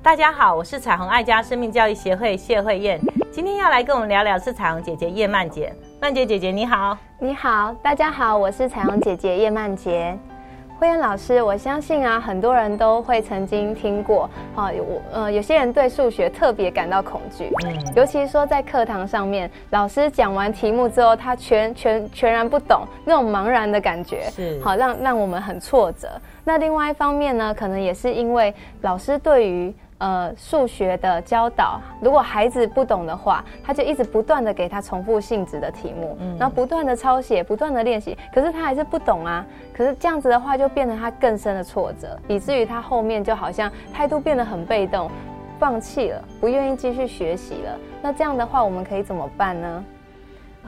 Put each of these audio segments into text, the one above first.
大家好，我是彩虹爱家生命教育协会谢慧燕，今天要来跟我们聊聊是彩虹姐姐叶曼姐。曼姐姐姐你好，你好，大家好，我是彩虹姐姐叶曼杰。慧燕老师，我相信啊，很多人都会曾经听过，哈，我呃，有些人对数学特别感到恐惧，嗯，尤其说在课堂上面，老师讲完题目之后，他全全全然不懂，那种茫然的感觉，是好让让我们很挫折。那另外一方面呢，可能也是因为老师对于呃，数学的教导，如果孩子不懂的话，他就一直不断的给他重复性质的题目，然后不断的抄写，不断的练习，可是他还是不懂啊。可是这样子的话，就变成他更深的挫折，以至于他后面就好像态度变得很被动，放弃了，不愿意继续学习了。那这样的话，我们可以怎么办呢？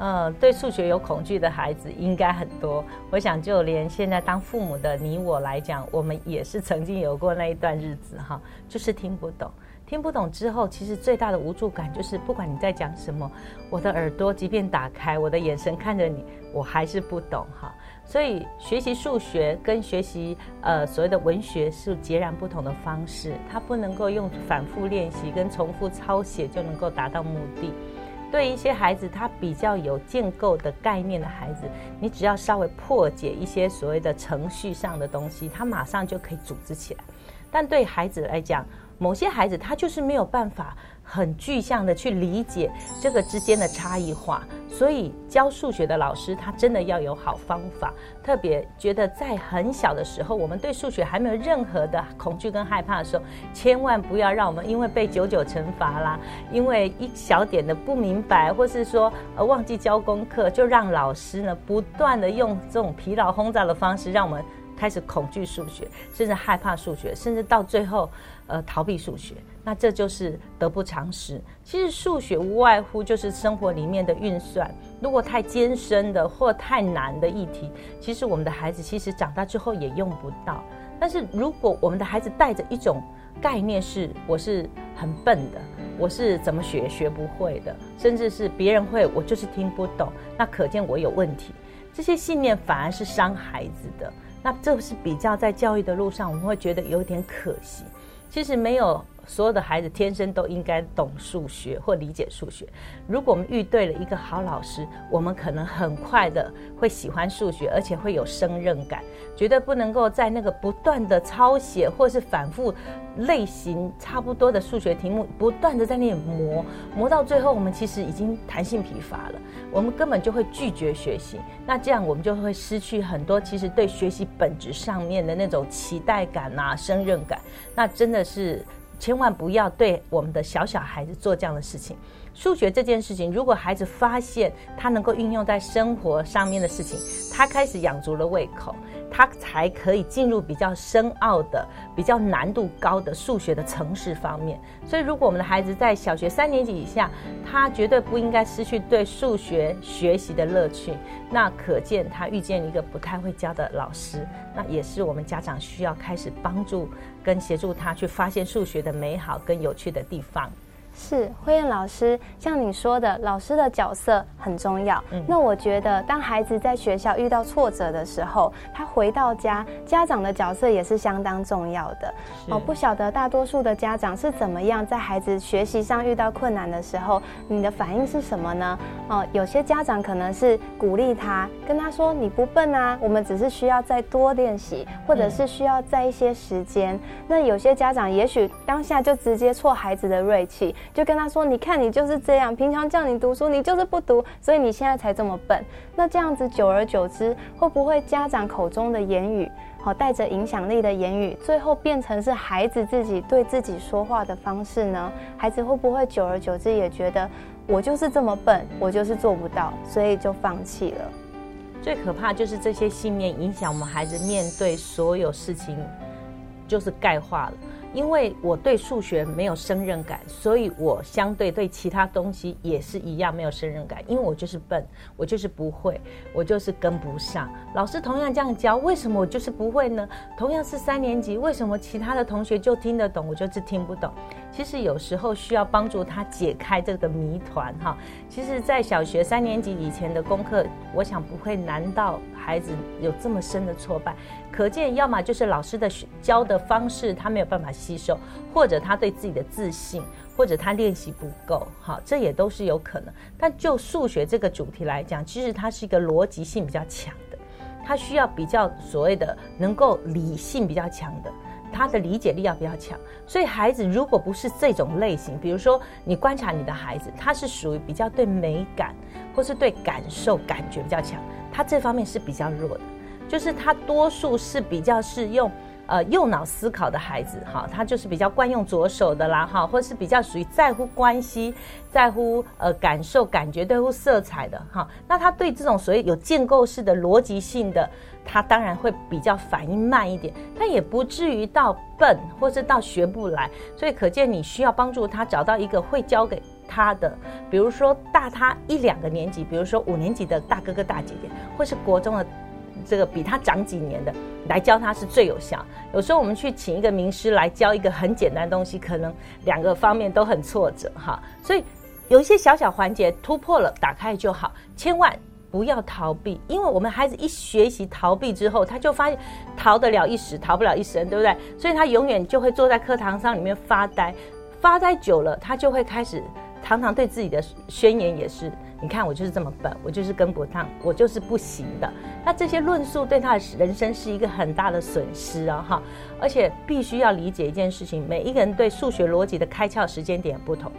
嗯，对数学有恐惧的孩子应该很多。我想，就连现在当父母的你我来讲，我们也是曾经有过那一段日子哈，就是听不懂。听不懂之后，其实最大的无助感就是，不管你在讲什么，我的耳朵即便打开，我的眼神看着你，我还是不懂哈。所以，学习数学跟学习呃所谓的文学是截然不同的方式，它不能够用反复练习跟重复抄写就能够达到目的。对一些孩子，他比较有建构的概念的孩子，你只要稍微破解一些所谓的程序上的东西，他马上就可以组织起来。但对孩子来讲，某些孩子他就是没有办法。很具象的去理解这个之间的差异化，所以教数学的老师他真的要有好方法。特别觉得在很小的时候，我们对数学还没有任何的恐惧跟害怕的时候，千万不要让我们因为被九九惩罚啦，因为一小点的不明白，或是说呃忘记交功课，就让老师呢不断的用这种疲劳轰炸的方式，让我们开始恐惧数学，甚至害怕数学，甚至到最后呃逃避数学。那这就是得不偿失。其实数学无外乎就是生活里面的运算。如果太艰深的或太难的议题，其实我们的孩子其实长大之后也用不到。但是如果我们的孩子带着一种概念是我是很笨的，我是怎么学学不会的，甚至是别人会我就是听不懂，那可见我有问题。这些信念反而是伤孩子的。那这是比较在教育的路上，我们会觉得有点可惜。其实没有。所有的孩子天生都应该懂数学或理解数学。如果我们遇对了一个好老师，我们可能很快的会喜欢数学，而且会有胜任感。绝对不能够在那个不断的抄写或是反复类型差不多的数学题目，不断的在那里磨磨到最后，我们其实已经弹性疲乏了，我们根本就会拒绝学习。那这样我们就会失去很多其实对学习本质上面的那种期待感啊、胜任感。那真的是。千万不要对我们的小小孩子做这样的事情。数学这件事情，如果孩子发现他能够运用在生活上面的事情，他开始养足了胃口。他才可以进入比较深奥的、比较难度高的数学的城市方面。所以，如果我们的孩子在小学三年级以下，他绝对不应该失去对数学学习的乐趣。那可见他遇见一个不太会教的老师，那也是我们家长需要开始帮助跟协助他去发现数学的美好跟有趣的地方。是慧燕老师，像你说的，老师的角色很重要。那我觉得，当孩子在学校遇到挫折的时候，他回到家，家长的角色也是相当重要的。哦，不晓得大多数的家长是怎么样，在孩子学习上遇到困难的时候，你的反应是什么呢？哦，有些家长可能是鼓励他，跟他说：“你不笨啊，我们只是需要再多练习，或者是需要再一些时间。”那有些家长也许当下就直接挫孩子的锐气。就跟他说：“你看，你就是这样，平常叫你读书，你就是不读，所以你现在才这么笨。那这样子，久而久之，会不会家长口中的言语，好带着影响力的言语，最后变成是孩子自己对自己说话的方式呢？孩子会不会久而久之也觉得我就是这么笨，我就是做不到，所以就放弃了？最可怕就是这些信念影响我们孩子面对所有事情，就是钙化了。”因为我对数学没有胜任感，所以我相对对其他东西也是一样没有胜任感。因为我就是笨，我就是不会，我就是跟不上。老师同样这样教，为什么我就是不会呢？同样是三年级，为什么其他的同学就听得懂，我就是听不懂？其实有时候需要帮助他解开这个谜团哈。其实，在小学三年级以前的功课，我想不会难到孩子有这么深的挫败。可见，要么就是老师的教的方式他没有办法吸收，或者他对自己的自信，或者他练习不够，哈，这也都是有可能。但就数学这个主题来讲，其实它是一个逻辑性比较强的，它需要比较所谓的能够理性比较强的。他的理解力要比较强，所以孩子如果不是这种类型，比如说你观察你的孩子，他是属于比较对美感或是对感受感觉比较强，他这方面是比较弱的，就是他多数是比较是用。呃，右脑思考的孩子，哈，他就是比较惯用左手的啦，哈，或是比较属于在乎关系、在乎呃感受、感觉、在乎色彩的，哈。那他对这种所谓有建构式的逻辑性的，他当然会比较反应慢一点，他也不至于到笨或是到学不来。所以可见你需要帮助他找到一个会教给他的，比如说大他一两个年级，比如说五年级的大哥哥大姐姐，或是国中的。这个比他长几年的来教他是最有效。有时候我们去请一个名师来教一个很简单的东西，可能两个方面都很挫折哈。所以有一些小小环节突破了，打开就好。千万不要逃避，因为我们孩子一学习逃避之后，他就发现逃得了一时，逃不了一生，对不对？所以他永远就会坐在课堂上里面发呆，发呆久了，他就会开始常常对自己的宣言也是。你看我就是这么笨，我就是跟不上，我就是不行的。那这些论述对他的人生是一个很大的损失啊！哈，而且必须要理解一件事情：每一个人对数学逻辑的开窍时间点不同。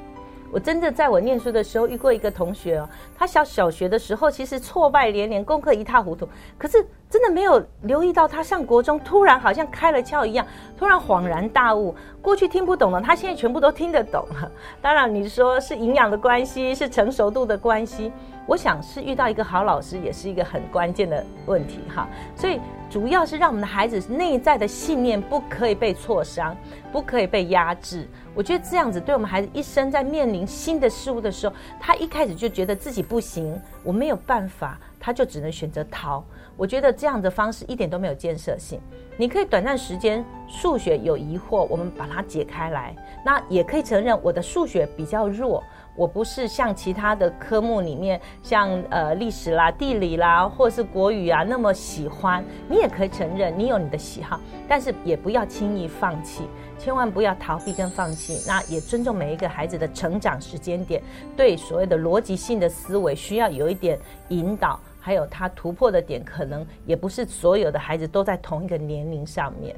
我真的在我念书的时候遇过一个同学哦，他小小学的时候其实挫败连连，功课一塌糊涂，可是。真的没有留意到，他上国中突然好像开了窍一样，突然恍然大悟。过去听不懂的，他现在全部都听得懂了。当然，你说是营养的关系，是成熟度的关系，我想是遇到一个好老师，也是一个很关键的问题哈。所以，主要是让我们的孩子内在的信念不可以被挫伤，不可以被压制。我觉得这样子，对我们孩子一生在面临新的事物的时候，他一开始就觉得自己不行，我没有办法，他就只能选择逃。我觉得这样的方式一点都没有建设性。你可以短暂时间数学有疑惑，我们把它解开来。那也可以承认我的数学比较弱，我不是像其他的科目里面，像呃历史啦、地理啦，或是国语啊那么喜欢。你也可以承认你有你的喜好，但是也不要轻易放弃，千万不要逃避跟放弃。那也尊重每一个孩子的成长时间点，对所谓的逻辑性的思维需要有一点引导。还有他突破的点，可能也不是所有的孩子都在同一个年龄上面。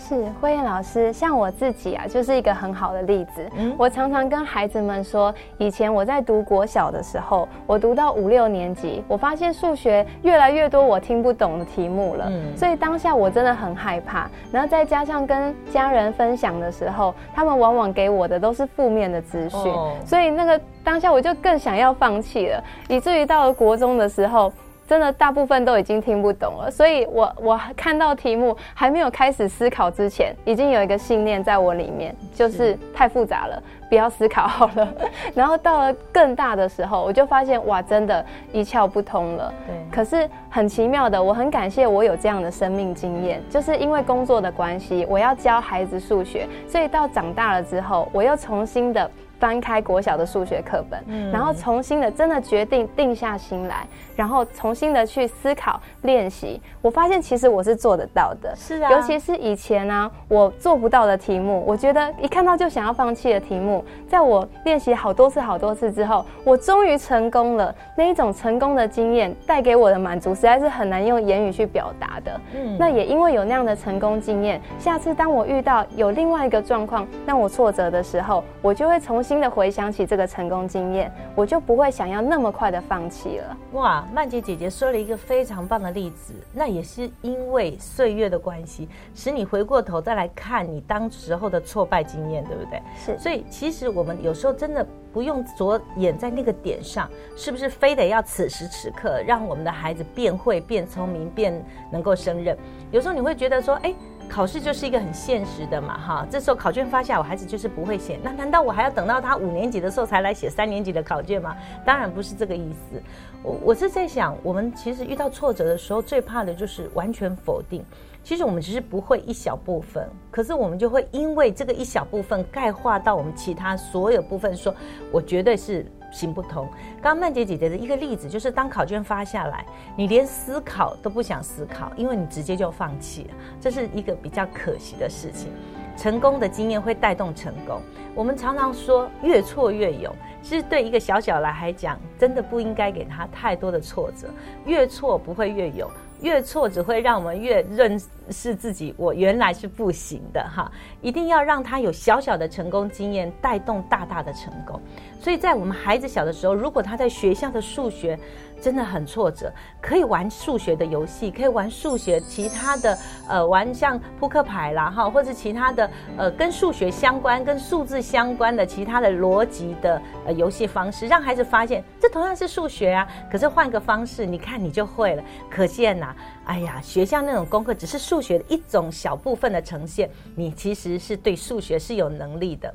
是慧燕老师，像我自己啊，就是一个很好的例子。嗯，我常常跟孩子们说，以前我在读国小的时候，我读到五六年级，我发现数学越来越多我听不懂的题目了。嗯，所以当下我真的很害怕。然后再加上跟家人分享的时候，他们往往给我的都是负面的资讯，所以那个当下我就更想要放弃了，以至于到了国中的时候。真的大部分都已经听不懂了，所以我我看到题目还没有开始思考之前，已经有一个信念在我里面，就是太复杂了，不要思考好了。然后到了更大的时候，我就发现哇，真的，一窍不通了。对。可是很奇妙的，我很感谢我有这样的生命经验，就是因为工作的关系，我要教孩子数学，所以到长大了之后，我又重新的。翻开国小的数学课本，嗯然后重新的真的决定定下心来，然后重新的去思考练习。我发现其实我是做得到的，是啊。尤其是以前呢，我做不到的题目，我觉得一看到就想要放弃的题目，在我练习好多次好多次之后，我终于成功了。那一种成功的经验带给我的满足，实在是很难用言语去表达的。嗯，那也因为有那样的成功经验，下次当我遇到有另外一个状况让我挫折的时候，我就会重新。新的回想起这个成功经验，我就不会想要那么快的放弃了。哇，曼姐姐姐说了一个非常棒的例子，那也是因为岁月的关系，使你回过头再来看你当时候的挫败经验，对不对？是。所以其实我们有时候真的不用着眼在那个点上，是不是非得要此时此刻让我们的孩子变会、变聪明、变能够胜任？有时候你会觉得说，哎。考试就是一个很现实的嘛，哈，这时候考卷发下，我孩子就是不会写，那难道我还要等到他五年级的时候才来写三年级的考卷吗？当然不是这个意思。我我是在想，我们其实遇到挫折的时候，最怕的就是完全否定。其实我们只是不会一小部分，可是我们就会因为这个一小部分钙化到我们其他所有部分，说我绝对是。行不通。刚刚曼姐姐姐的一个例子，就是当考卷发下来，你连思考都不想思考，因为你直接就放弃了，这是一个比较可惜的事情。成功的经验会带动成功。我们常常说越挫越勇，其实对一个小小来讲，真的不应该给他太多的挫折。越挫不会越勇。越错只会让我们越认识自己，我原来是不行的哈！一定要让他有小小的成功经验，带动大大的成功。所以在我们孩子小的时候，如果他在学校的数学，真的很挫折，可以玩数学的游戏，可以玩数学其他的，呃，玩像扑克牌啦哈，或者其他的，呃，跟数学相关、跟数字相关的其他的逻辑的呃游戏方式，让孩子发现这同样是数学啊，可是换个方式，你看你就会了。可见呐，哎呀，学校那种功课只是数学的一种小部分的呈现，你其实是对数学是有能力的。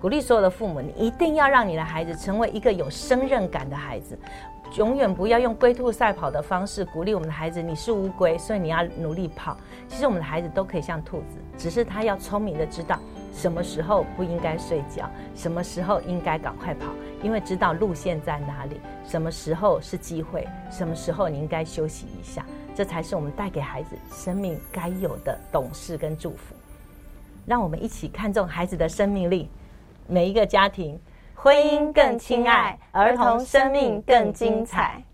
鼓励所有的父母，你一定要让你的孩子成为一个有胜任感的孩子。永远不要用龟兔赛跑的方式鼓励我们的孩子。你是乌龟，所以你要努力跑。其实我们的孩子都可以像兔子，只是他要聪明的知道什么时候不应该睡觉，什么时候应该赶快跑，因为知道路线在哪里，什么时候是机会，什么时候你应该休息一下，这才是我们带给孩子生命该有的懂事跟祝福。让我们一起看重孩子的生命力，每一个家庭。婚姻更亲爱，儿童生命更精彩。